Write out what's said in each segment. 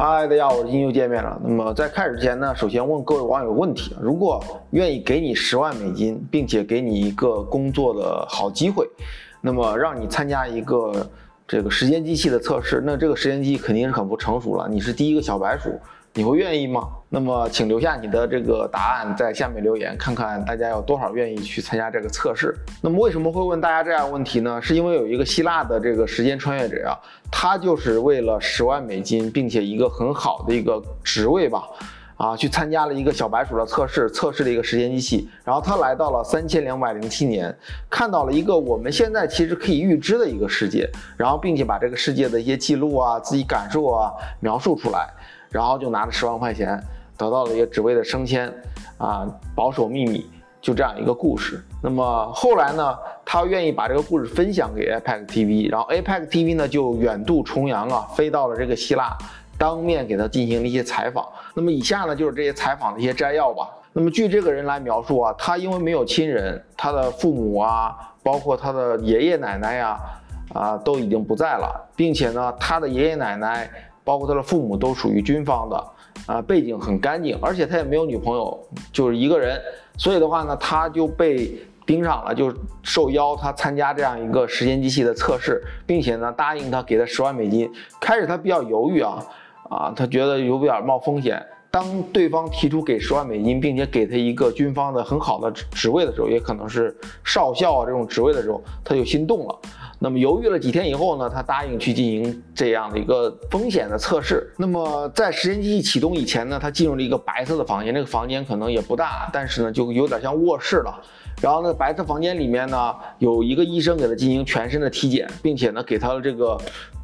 嗨，大家好，我是金又见面了。那么在开始之前呢，首先问各位网友个问题：如果愿意给你十万美金，并且给你一个工作的好机会，那么让你参加一个这个时间机器的测试，那这个时间机器肯定是很不成熟了。你是第一个小白鼠。你会愿意吗？那么，请留下你的这个答案在下面留言，看看大家有多少愿意去参加这个测试。那么，为什么会问大家这样问题呢？是因为有一个希腊的这个时间穿越者啊，他就是为了十万美金，并且一个很好的一个职位吧，啊，去参加了一个小白鼠的测试，测试了一个时间机器。然后他来到了三千两百零七年，看到了一个我们现在其实可以预知的一个世界，然后并且把这个世界的一些记录啊、自己感受啊描述出来。然后就拿着十万块钱得到了一个职位的升迁，啊，保守秘密，就这样一个故事。那么后来呢，他愿意把这个故事分享给 APEC TV，然后 APEC TV 呢就远渡重洋啊，飞到了这个希腊，当面给他进行了一些采访。那么以下呢就是这些采访的一些摘要吧。那么据这个人来描述啊，他因为没有亲人，他的父母啊，包括他的爷爷奶奶呀，啊都已经不在了，并且呢，他的爷爷奶奶。包括他的父母都属于军方的，啊，背景很干净，而且他也没有女朋友，就是一个人，所以的话呢，他就被盯上了，就受邀他参加这样一个时间机器的测试，并且呢，答应他给他十万美金。开始他比较犹豫啊，啊，他觉得有点冒风险。当对方提出给十万美金，并且给他一个军方的很好的职位的时候，也可能是少校啊这种职位的时候，他就心动了。那么犹豫了几天以后呢，他答应去进行这样的一个风险的测试。那么在时间机器启动以前呢，他进入了一个白色的房间，这个房间可能也不大，但是呢就有点像卧室了。然后呢，白色房间里面呢有一个医生给他进行全身的体检，并且呢给他的这个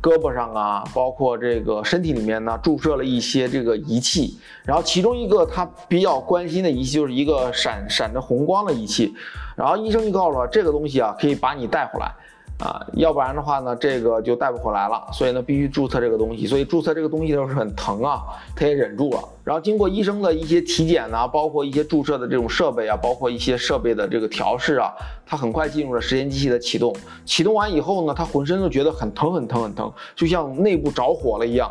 胳膊上啊，包括这个身体里面呢注射了一些这个仪器。然后其中一个他比较关心的仪器就是一个闪闪着红光的仪器。然后医生就告诉他，这个东西啊可以把你带回来。啊，要不然的话呢，这个就带不回来了。所以呢，必须注册这个东西。所以注册这个东西的时候是很疼啊，他也忍住了。然后经过医生的一些体检呢，包括一些注射的这种设备啊，包括一些设备的这个调试啊，他很快进入了时间机器的启动。启动完以后呢，他浑身都觉得很疼很疼很疼，就像内部着火了一样。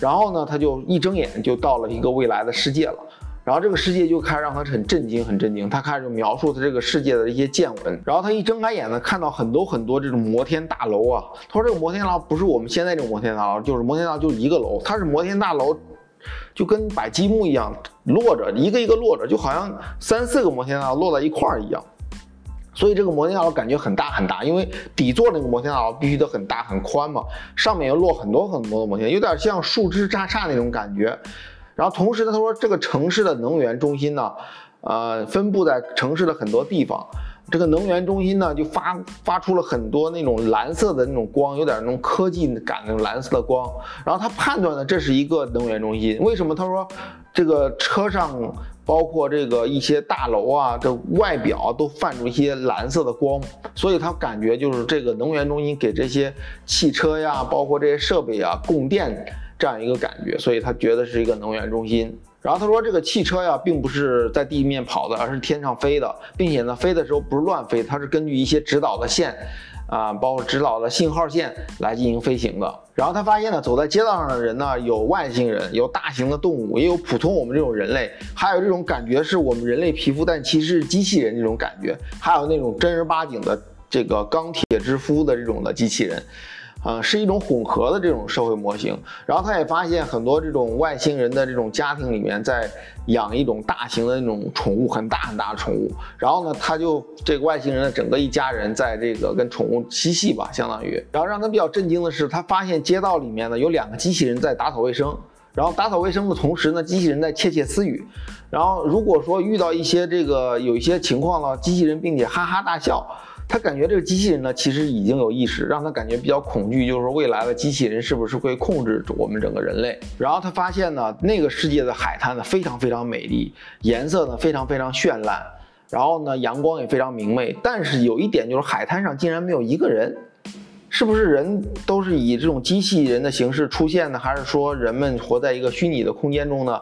然后呢，他就一睁眼就到了一个未来的世界了。然后这个世界就开始让他很震惊，很震惊。他开始就描述他这个世界的一些见闻。然后他一睁开眼呢，看到很多很多这种摩天大楼啊。他说这个摩天大楼不是我们现在这种摩天大楼，就是摩天大楼就一个楼，它是摩天大楼，就跟摆积木一样摞着，一个一个摞着，就好像三四个摩天大楼摞在一块儿一样。所以这个摩天大楼感觉很大很大，因为底座那个摩天大楼必须得很大很宽嘛，上面又摞很多很多的摩天，有点像树枝扎煞那种感觉。然后同时呢，他说这个城市的能源中心呢，呃，分布在城市的很多地方。这个能源中心呢，就发发出了很多那种蓝色的那种光，有点那种科技感那种蓝色的光。然后他判断呢，这是一个能源中心。为什么？他说这个车上包括这个一些大楼啊，这外表都泛出一些蓝色的光，所以他感觉就是这个能源中心给这些汽车呀，包括这些设备啊供电。这样一个感觉，所以他觉得是一个能源中心。然后他说，这个汽车呀，并不是在地面跑的，而是天上飞的，并且呢，飞的时候不是乱飞，它是根据一些指导的线，啊，包括指导的信号线来进行飞行的。然后他发现呢，走在街道上的人呢，有外星人，有大型的动物，也有普通我们这种人类，还有这种感觉是我们人类皮肤，但其实是机器人这种感觉，还有那种正儿八经的这个钢铁之夫的这种的机器人。啊，是一种混合的这种社会模型。然后他也发现很多这种外星人的这种家庭里面在养一种大型的那种宠物，很大很大的宠物。然后呢，他就这个外星人的整个一家人在这个跟宠物嬉戏吧，相当于。然后让他比较震惊的是，他发现街道里面呢有两个机器人在打扫卫生。然后打扫卫生的同时呢，机器人在窃窃私语。然后如果说遇到一些这个有一些情况呢，机器人并且哈哈大笑。他感觉这个机器人呢，其实已经有意识，让他感觉比较恐惧，就是说未来的机器人是不是会控制我们整个人类？然后他发现呢，那个世界的海滩呢非常非常美丽，颜色呢非常非常绚烂，然后呢阳光也非常明媚，但是有一点就是海滩上竟然没有一个人。是不是人都是以这种机器人的形式出现呢？还是说人们活在一个虚拟的空间中呢？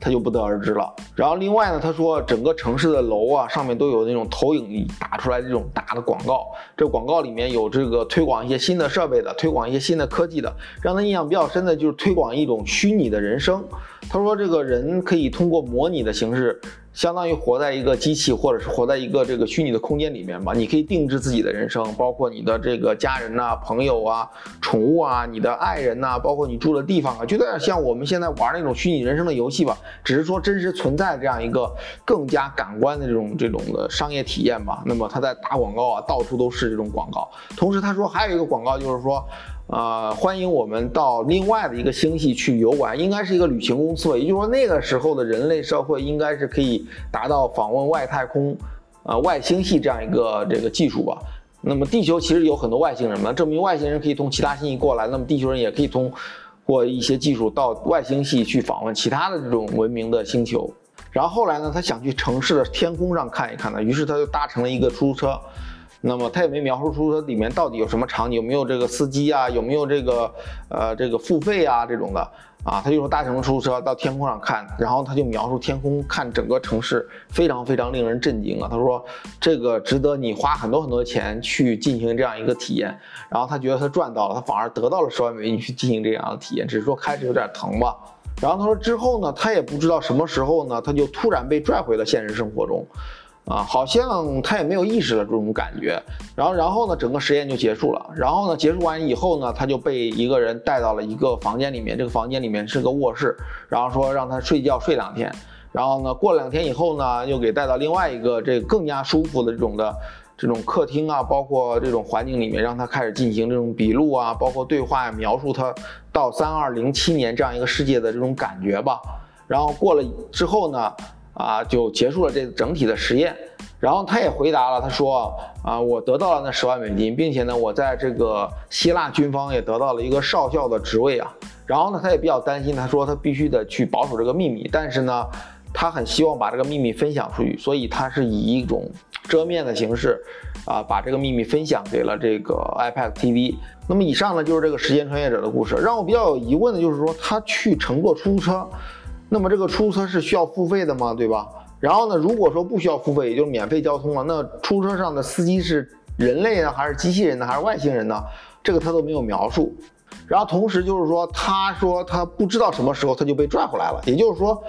他就不得而知了。然后另外呢，他说整个城市的楼啊上面都有那种投影仪打出来这种大的广告，这广告里面有这个推广一些新的设备的，推广一些新的科技的。让他印象比较深的就是推广一种虚拟的人生。他说这个人可以通过模拟的形式。相当于活在一个机器，或者是活在一个这个虚拟的空间里面吧。你可以定制自己的人生，包括你的这个家人呐、朋友啊、宠物啊、你的爱人呐，包括你住的地方啊，就有点像我们现在玩那种虚拟人生的游戏吧。只是说真实存在这样一个更加感官的这种这种的商业体验吧。那么他在打广告啊，到处都是这种广告。同时他说还有一个广告就是说。呃，欢迎我们到另外的一个星系去游玩，应该是一个旅行公司吧。也就是说，那个时候的人类社会应该是可以达到访问外太空、呃外星系这样一个这个技术吧。那么地球其实有很多外星人嘛，证明外星人可以从其他星系过来，那么地球人也可以通过一些技术到外星系去访问其他的这种文明的星球。然后后来呢，他想去城市的天空上看一看呢，于是他就搭乘了一个出租车。那么他也没描述出它里面到底有什么场景，有没有这个司机啊，有没有这个呃这个付费啊这种的啊，他就说搭乘出租车到天空上看，然后他就描述天空看整个城市非常非常令人震惊啊，他说这个值得你花很多很多钱去进行这样一个体验，然后他觉得他赚到了，他反而得到了十万美金去进行这样的体验，只是说开始有点疼吧。然后他说之后呢，他也不知道什么时候呢，他就突然被拽回了现实生活中。啊，好像他也没有意识的这种感觉，然后，然后呢，整个实验就结束了。然后呢，结束完以后呢，他就被一个人带到了一个房间里面，这个房间里面是个卧室，然后说让他睡觉睡两天。然后呢，过了两天以后呢，又给带到另外一个这更加舒服的这种的这种客厅啊，包括这种环境里面，让他开始进行这种笔录啊，包括对话呀，描述他到三二零七年这样一个世界的这种感觉吧。然后过了之后呢。啊，就结束了这整体的实验，然后他也回答了，他说啊，我得到了那十万美金，并且呢，我在这个希腊军方也得到了一个少校的职位啊。然后呢，他也比较担心，他说他必须得去保守这个秘密，但是呢，他很希望把这个秘密分享出去，所以他是以一种遮面的形式啊，把这个秘密分享给了这个 iPad TV。那么以上呢，就是这个时间穿越者的故事。让我比较有疑问的就是说，他去乘坐出租车。那么这个出租车是需要付费的吗？对吧？然后呢，如果说不需要付费，也就是免费交通了，那出租车上的司机是人类呢，还是机器人呢，还是外星人呢？这个他都没有描述。然后同时就是说，他说他不知道什么时候他就被拽回来了，也就是说。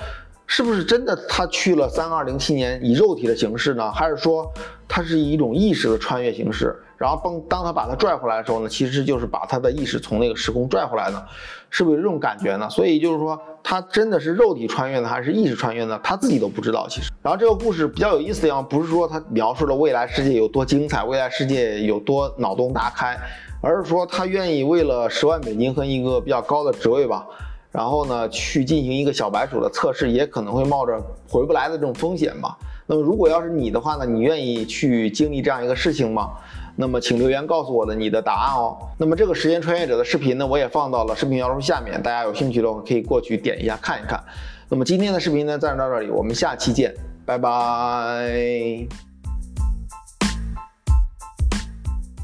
是不是真的他去了三二零七年以肉体的形式呢？还是说他是以一种意识的穿越形式？然后当当他把他拽回来的时候呢，其实就是把他的意识从那个时空拽回来的，是不是有这种感觉呢？所以就是说他真的是肉体穿越呢，还是意识穿越呢？他自己都不知道。其实，然后这个故事比较有意思的地方，不是说他描述了未来世界有多精彩，未来世界有多脑洞大开，而是说他愿意为了十万美金和一个比较高的职位吧。然后呢，去进行一个小白鼠的测试，也可能会冒着回不来的这种风险嘛。那么，如果要是你的话呢，你愿意去经历这样一个事情吗？那么，请留言告诉我的你的答案哦。那么，这个时间穿越者的视频呢，我也放到了视频描述下面，大家有兴趣的话可以过去点一下看一看。那么，今天的视频呢，暂时到这里，我们下期见，拜拜。